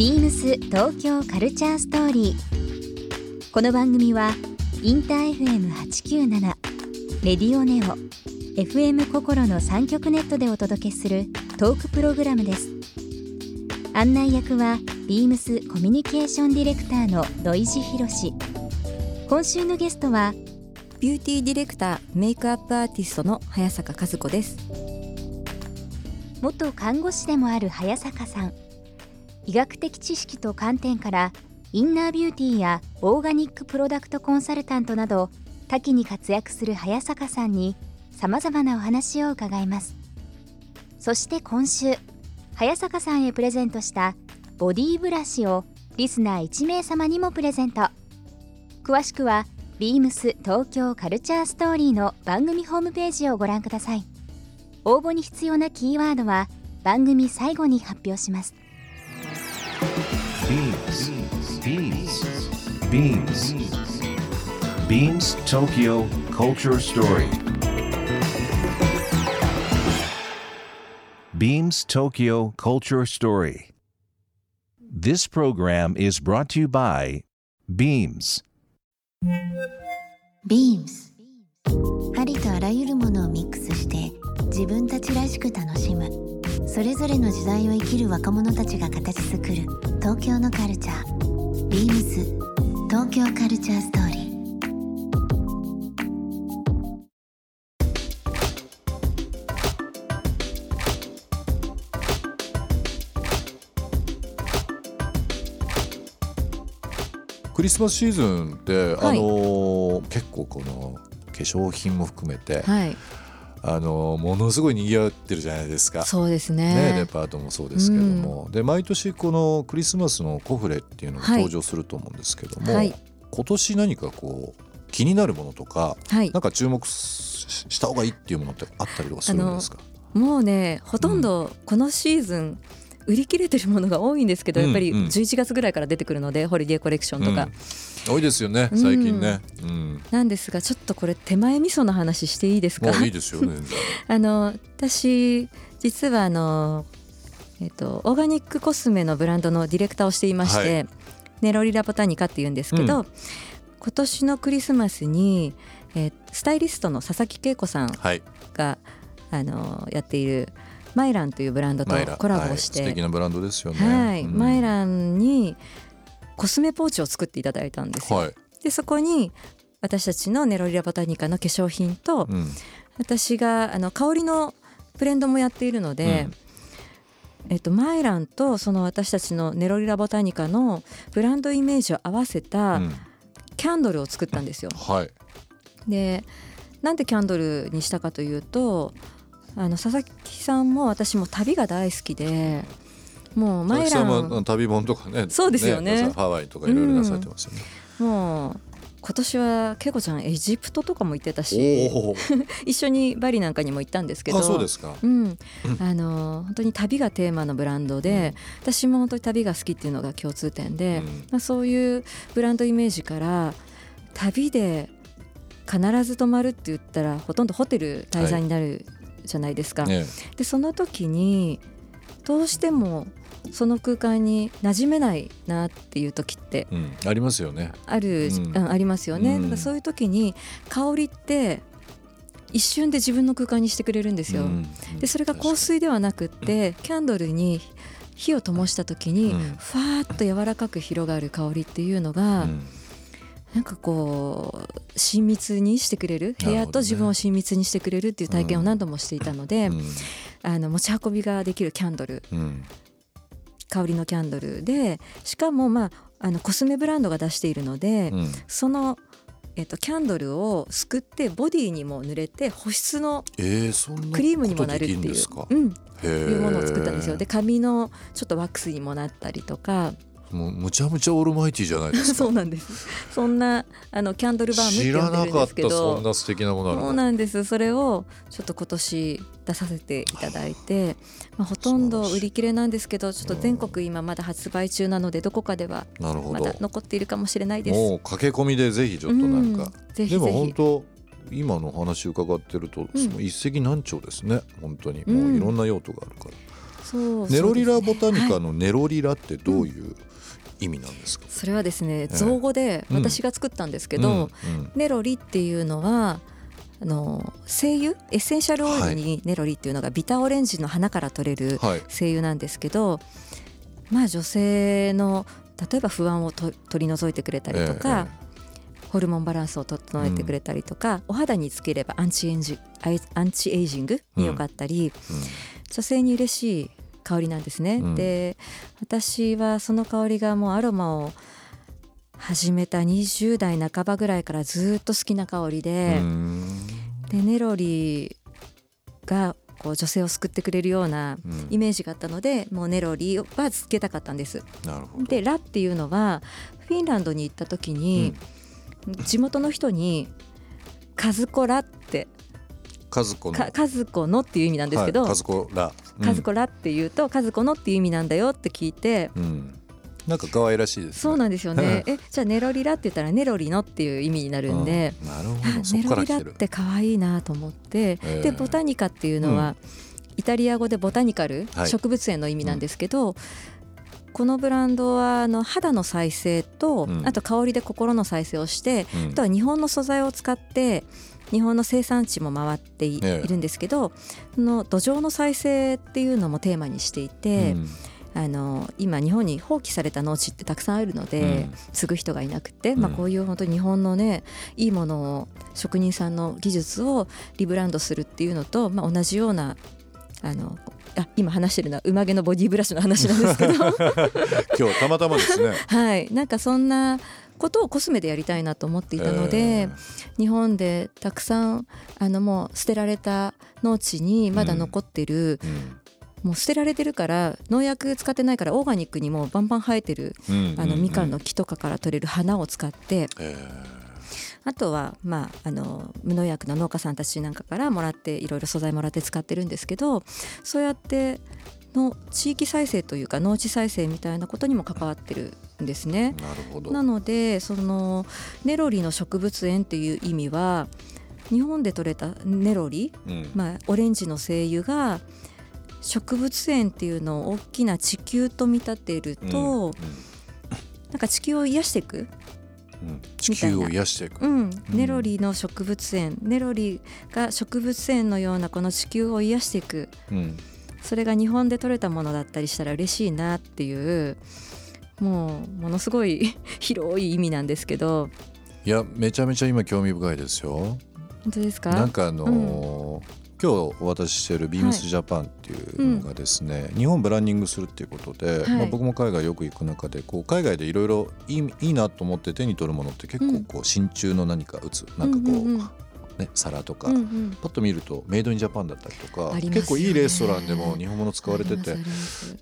ビームス東京カルチャーストーリー。この番組はインター FM897 レディオネオ FM 心の三極ネットでお届けするトークプログラムです。案内役はビームスコミュニケーションディレクターの土井地博。今週のゲストはビューティーディレクターメイクアップアーティストの早坂香須子です元看護師でもある早坂さん医学的知識と観点からインナービューティーやオーガニックプロダクトコンサルタントなど多岐に活躍する早坂さんにさまざまなお話を伺います。そして今週早坂さんへプレゼントしたボディーブラシをリスナー1名様にもプレゼント。詳しくはビームス東京カルチャーストーリーの番組ホームページをご覧ください。応募に必要なキーワードは番組最後に発表します。Beams. Beams. Beams Tokyo Culture Story. Beams Tokyo Culture Story. This program is brought to you by Beams. ビームスありとあらゆるものをミックスして自分たちらしく楽しむそれぞれの時代を生きる若者たちが形作る東京のカルチャー。ビームス。東京カルチャーストーリー。クリスマスシーズンって、はい。あのー結構この化粧品も含めて、はいあのーものすごい賑わってるじゃないですか。そうですね、ねデパートもそうですけども、で毎年このクリスマスのコフレっていうのがはい。登場すると思うんですけども、はい。今年何かこう気になるものとかはい。なんか注目しした方がいいっていうものってあったりとかするんですか？もうねほとんどこのシーズン売り切れてるものが多いんですけど、うんやっぱりうん。11月ぐらいから出てくるのでホリデーコレクションとか、うん。多いですよね最近ね。うん。なんですがちょっとこれ手前味噌の話していいですか？いいですよね。あの私実はあの、えっとオーガニックコスメのブランドのディレクターをしていまして、はい。ネロリラボタニカっていうんですけど、う今年のクリスマスに、えースタイリストの佐々木恵子さんはい。があのやっているマイランというブランドとコラボをして、はい、素敵なブランドですよね。はい、うんマイランにコスメポーチを作っていただいたんですよ。はい。でそこに私たちのネロリラボタニカの化粧品と、うん。私があの香りのブレンドもやっているので、えっと、マイランとその私たちのネロリラボタニカのブランドイメージを合わせうたんキャンドルを作ったんですよ。はい。でなんでキャンドルにしたかというとあの佐々木さんも私も旅が大好きでもうマイラ佐々木さんはあンの旅本とかね。そうですよねハワイとかいろいろなされてますよね。もう今年は恵子ちゃんエジプトとかも行ってたし。一緒にバリなんかにも行ったんですけどあ、そうですか。うん、あの本当に旅がテーマのブランドで、私も本当に旅が好きっていうのが共通点で、うんまあ、そういうブランドイメージから旅で必ず泊まるって言ったらほとんどホテル滞在になるじゃないですか。ね。でその時にどうしてもその空間に馴染めないなっていう時ってうん。ありますよね。ある、うんうんありますよね、うんだからそういう時に香りって一瞬で自分の空間にしてくれるんですよ。うんでそれが香水ではなくってキャンドルに火を灯した時に、うんふわーっと柔らかく広がる香りっていうのが、うんなんかこう親密にしてくれる？部屋と自分を親密にしてくれるっていう体験を何度もしていたので、うんあの持ち運びができるキャンドルうん。香りのキャンドルでしかもまああのコスメブランドが出しているので、うん。その、えっと、キャンドルをすくってボディにも塗れて保湿のクリームにもなるっていう。うん。いうものを作ったんですよ。で髪のちょっとワックスにもなったりとかもうむちゃむちゃオールマイティじゃないですか。そうなんです。そんなあのキャンドルバーム知らなかったそんどな素敵なものそうなんです。それをちょっと今年出させていただいて、まあ、ほとんど売り切れなんですけどちょっと全国今まだ発売中なのでどこかではまだ。残っているかもしれないです。もう駆け込みでぜひちょっとなんか。うん。ぜひでも本当今のお話伺ってると、うん。その一石何鳥ですね。本当に。うん。もういろんな用途があるから、そうネロリラボタニはいカのネロリラってどういう意味なんですか、それはですねえ造語でうん。私が作ったんですけうんど、うん。ネロリっていうのはあの精油エッセンシャルオイルにネロリっていうのがビターオレンジの花から取れるはい。精油なんですけどまあ女性の例えば不安をと取り除いてくれたりとか、ホルモンバランスを整えてくれたりとか、お肌につければアンチエンジアンチエイジングに良かったり、女性に嬉しい香りなんですね。うん。で私はその香りがもうアロマを始めた20代半ばぐらいからずっと好きな香りうで、ん。でネロリがこう女性を救ってくれるようなうん。イメージがあったのでもうネロリはつけたかったんです。なるほど。でラっていうのはフィンランドに行った時に、地元の人に「カズコラ」ってカズコの。か「カズコの」っていう意味なんですけど、はいカズコラうん。カズコラっていうとカズコのっていう意味なんだよって聞いて、うん。なんか可愛らしいですね。そうなんですよね。えじゃあネロリラって言ったらネロリのっていう意味になるんで、うんなるほあど。そ ネロリラって可愛いなと思って、ええでボタニカっていうのは、イタリア語でボタニカル、はい。植物園の意味なんですけど、このブランドはあの肌の再生と、うん。あと香りで心の再生をして、うん。あとは日本の素材を使って日本の生産地も回ってい,、ええるんですけどその土壌の再生っていうのもテーマにしていて、うん。あの今日本に放棄された農地ってたくさんあるので、うん。継ぐ人がいなくて、まあ、うん。こういう本当に日本のねいいものを職人さんの技術をリブランドするっていうのと、まあ、同じようなあのあ今話してるのは馬毛のボディブラシの話なんですけど。今日たまたまですね。はい。なんかそんなことをコスメでやりたいなと思っていたので、え日本でたくさんあのもう捨てられた農地にまだ残ってる、もう捨てられてるから農薬使ってないからオーガニックにもバンバン生えてるうんあのうん。みかんの木とかから取れる花を使ってえ。あとはまああの無農薬の農家さんたちなんかからもらっていろいろ素材もらって使ってるんですけどそうやっての地域再生というか農地再生みたいなことにも関わってるんですね。ーなるほど。なのでそのネロリの植物園っていう意味は日本で採れたネロリ、うん。まあ、オレンジの精油が植物園っていうのを大きな地球と見立てると、うんなんか地球を癒していく、うん。地球を癒していく。うん、ネロリの植物園。ネロリが植物園のようなこの地球を癒していく。うんそれが日本で採れたものだったりしたら嬉しいなっていうもうものすごい 広い意味なんですけど。いやめちゃめちゃ今興味深いですよ。本当ですか？なんかあのー今日お渡ししてるビームスジャパンっていうのがですね、日本ブランディングするっていうことで、はい。まあ、僕も海外よく行く中でこう海外でいろいろいいいいなと思って手に取るものって結構こう真鍮の何か打つなんかこう、うんうんうんね、皿とか、うんうん。パッと見るとメイドインジャパンだったりとか、ね。結構いいレストランでも日本物使われてて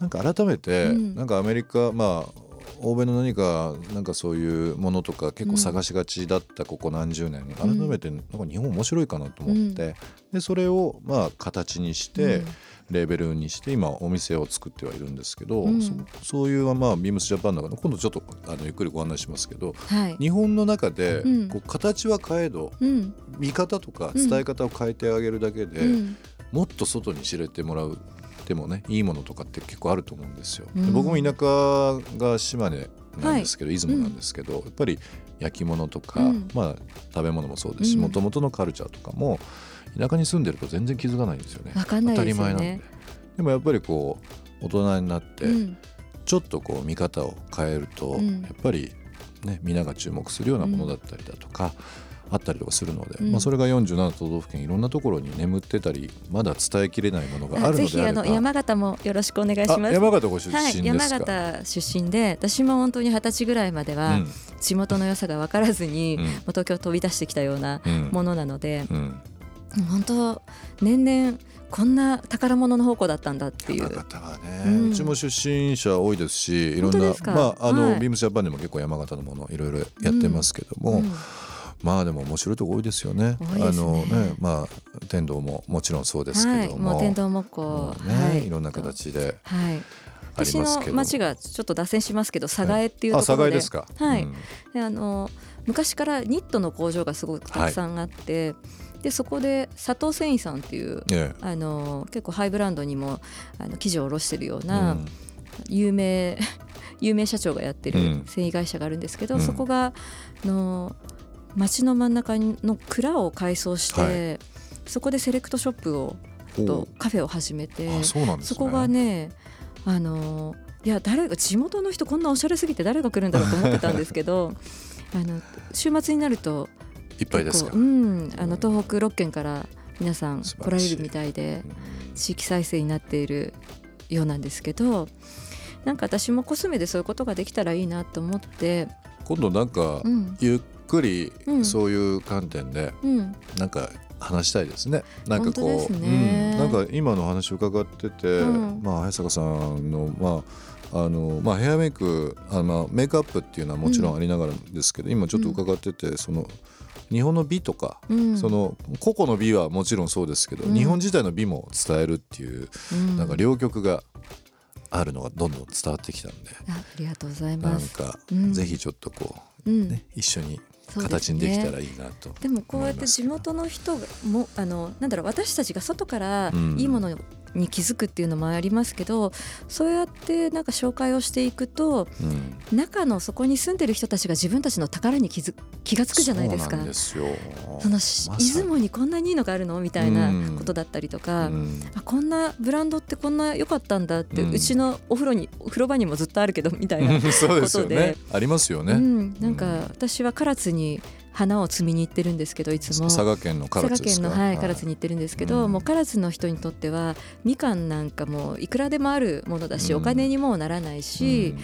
なんか改めて、うん。なんかアメリカまあ欧米の何かなんかそういうものとか結構探しがちだったここ何十年、改めてなんか日本面白いかなと思って、でそれをまあ形にして、うん。レーベルにして今お店を作ってはいるんですけど、うん。そそういうまあビームスジャパンの中で今度ちょっとあのゆっくりご案内しますけどはい。日本の中でうん。こう形は変えどうん。見方とか伝え方を変えてあげるだけで、うん。もっと外に知れてもらうでもねいいものとかって結構あると思うんですよ。僕も田舎が島根なんですけど、出雲なんですけど、やっぱり焼き物とか、うん。まあ食べ物もそうですしうん。もともとのカルチャーとかも田舎に住んでると全然気づかないんですよね。わかんないですよね。当たり前なんで。でもやっぱりこう大人になって、うん。ちょっとこう見方を変えると、うん。やっぱりねみんなが注目するようなものだったりだとか、あったりとかするので、うん。まあ、それが47都道府県いろんなところに眠ってたりまだ伝えきれないものがあるぜひあのであればの山形もよろしくお願いしあます。山形ご出身はい、ですか、山形出身で私も本当に二十歳ぐらいまでは地元の良さが分からずに、うん。東京飛び出してきたようなうん。ものなので、うん。本当年々こんな宝物の宝庫だったんだっていう。山。形はね、ううんちも出身者多いですしいろんなまああの、はい。ビームスジャパンでも結構山形のものいろいろやってますけども、うんまあでも面白いとこ多いですよね。ね。あのねまあ天童ももちろんそうですけども、はい、もう天童もうね、はい。い、ろんな形ではい。私。の町がちょっと脱線しますけど寒河江っていうとあ、ころで、佐賀ですか。はい。うん。であの昔からニットの工場がすごくたくさんあって、でそこで佐藤繊維さんっていうええ。あの結構ハイブランドにもあの生地を卸してるよううなん。有名 有名社長がやってるうん。繊維会社があるんですけど、うん。そこがあの街の真ん中の蔵を改装して、はそこでセレクトショップをとカフェを始めてね。そこがねあのいや誰が地元の人こんなおしゃれすぎて誰が来るんだろうと思ってたんですけど あの週末になるといっぱいですうん、あの東北6県から皆さん来られるみたいでうん。地域再生になっているようなんですけどなんか私もコスメでそういうことができたらいいなと思って、今度なんかうんくりうん。そういう観点でうん、なんか話したいですね。なんかこう、うん、なんか今の話伺ってて、うん。まあ早坂さんのまああのまあヘアメイクあまあメイクアップっていうのはもちろんありながらですけど、今ちょっと伺ってて、その日本の美とか、うん、その個々の美はもちろんそうですけど、うん。日本自体の美も伝えるっていう、うん。なんか両極があるのがどんどん伝わってきたんで、あありがとうございなんます。か、うん。ぜひちょっとこう、うん。ね一緒に形にできたらいいなと。でもこうやって地元の人もあのなんだろう私たちが外からうんいいものに気づくっていうのもありますけど、そうやってなんか紹介をしていくとうん。中のそこに住んでる人たちが自分たちの宝に気づ気がつくじゃないですか。そのしま出雲にこんなにいいのがあるの？みたいなことだったりとか、うん。あこんなブランドってこんな良かったんだって、ううんちのお風呂にお風呂場にもずっとあるけどみたいな、そうですよね。ことで。ありますよね。うん、なんか私は唐津に花を摘みに行ってるんですけどいつも。佐賀県の唐津佐賀ですか？県の、はい、唐津に行ってるんですけど、うん。もう唐津の人にとってはみかんなんかもいくらでもあるものだし、うん。お金にもならないし、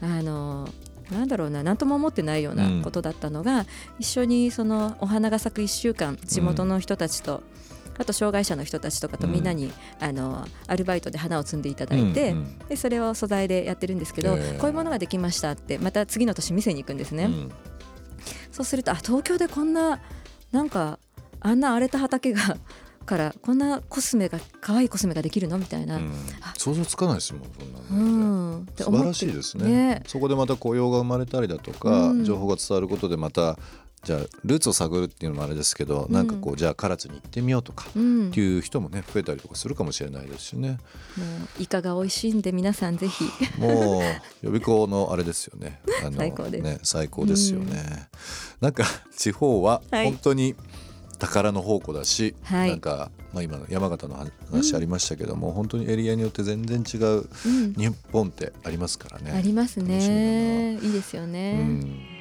あのなんだろうな何とも思ってないようなことだったのが、一緒にそのお花が咲く1週間地元の人たちと、あと障害者の人たちとかとみんなに、あのアルバイトで花を摘んでいただいて、うんうん。でそれを素材でやってるんですけど、ええこういうものができましたってまた次の年店に行くんですね。うんそうするとあ東京でこんななんかあんな荒れた畑が からこんなコスメが可愛いコスメができるの？みたいな、うん。あ想像つかないですもんそんうなの。ねん。素晴らしいですね。ね。そこでまた雇用が生まれたりだとか、うん。情報が伝わることでまたじゃあルーツを探るっていうのもあれですけど、うん。なんかこうじゃあ唐津に行ってみようとかうん。っていう人もね増えたりとかするかもしれないですしね。もうイカが美味しいんで皆さんぜひ。もう予備校のあれですよね。あの最高です。ね最高ですよね、なんか地方ははい。本当に宝の宝庫だし、はい。なんか、まあ、今の山形の話ありましたけども、本当にエリアによって全然違ううん。日本ってありますからね。ありますね。いいですようね、ん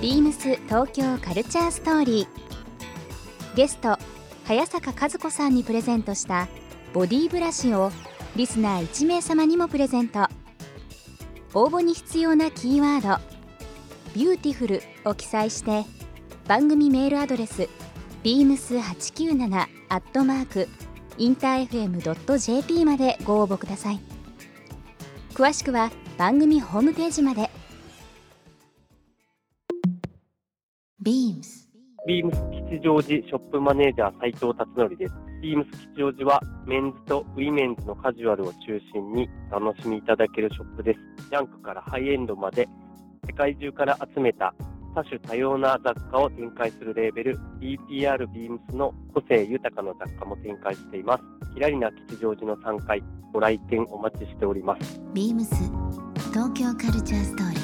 ビームス東京カルチャーストーリー。ゲスト早坂香須子さんにプレゼントしたボディブラシをリスナー1名様にもプレゼント。応募に必要なキーワード「ビューティフル」を記載して番組メールアドレス beams897 アットマークインター FM.jp までご応募ください。詳しくは番組ホームページまで。ビームスビームス吉祥寺ショップマネージャー斉藤達則です。ビームス吉祥寺はメンズとウィメンズのカジュアルを中心に楽しみいただけるショップです。ジャンクからハイエンドまで世界中から集めた多種多様な雑貨を展開するレーベル BPR ビームスの個性豊かな雑貨も展開しています。キラリナ吉祥寺の3階ご来店お待ちしております。ビームス東京カルチャーストーリー